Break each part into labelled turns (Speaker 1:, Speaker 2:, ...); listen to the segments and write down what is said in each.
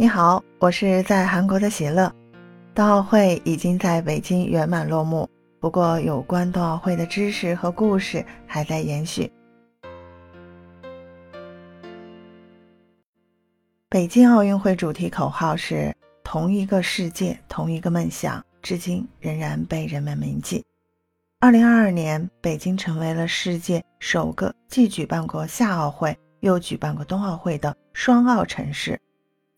Speaker 1: 你好，我是在韩国的喜乐。冬奥会已经在北京圆满落幕，不过有关冬奥会的知识和故事还在延续。北京奥运会主题口号是“同一个世界，同一个梦想”，至今仍然被人们铭记。二零二二年，北京成为了世界首个既举办过夏奥会又举办过冬奥会的双奥城市。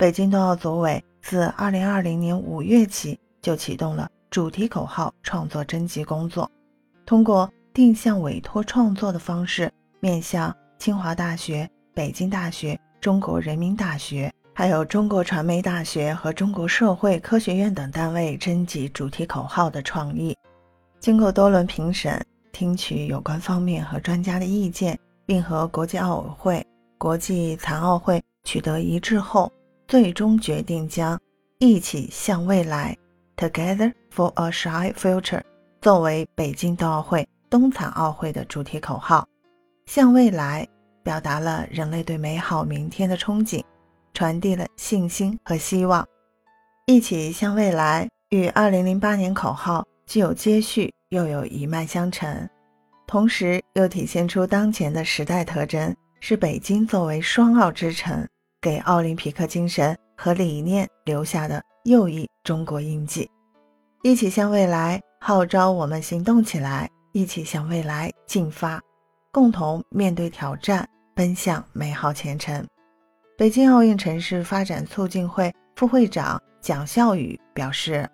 Speaker 1: 北京冬奥组委自2020年5月起就启动了主题口号创作征集工作，通过定向委托创作的方式，面向清华大学、北京大学、中国人民大学，还有中国传媒大学和中国社会科学院等单位征集主题口号的创意。经过多轮评审，听取有关方面和专家的意见，并和国际奥委会、国际残奥会取得一致后。最终决定将“一起向未来 ”（Together for a Shy Future） 作为北京冬奥会冬残奥会的主题口号。向未来表达了人类对美好明天的憧憬，传递了信心和希望。“一起向未来”与2008年口号既有接续，又有一脉相承，同时又体现出当前的时代特征，是北京作为双奥之城。给奥林匹克精神和理念留下的又一中国印记。一起向未来，号召我们行动起来，一起向未来进发，共同面对挑战，奔向美好前程。北京奥运城市发展促进会副会长蒋孝宇表示：“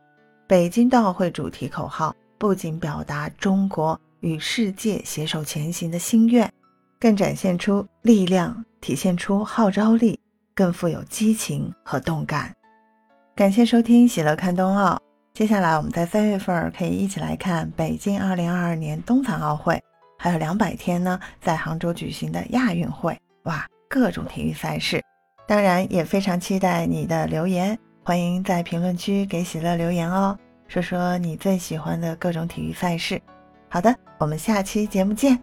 Speaker 1: 北京冬奥会主题口号不仅表达中国与世界携手前行的心愿，更展现出力量，体现出号召力。”更富有激情和动感。感谢收听《喜乐看冬奥》。接下来，我们在三月份可以一起来看北京2022年冬残奥会，还有两百天呢，在杭州举行的亚运会。哇，各种体育赛事，当然也非常期待你的留言。欢迎在评论区给喜乐留言哦，说说你最喜欢的各种体育赛事。好的，我们下期节目见。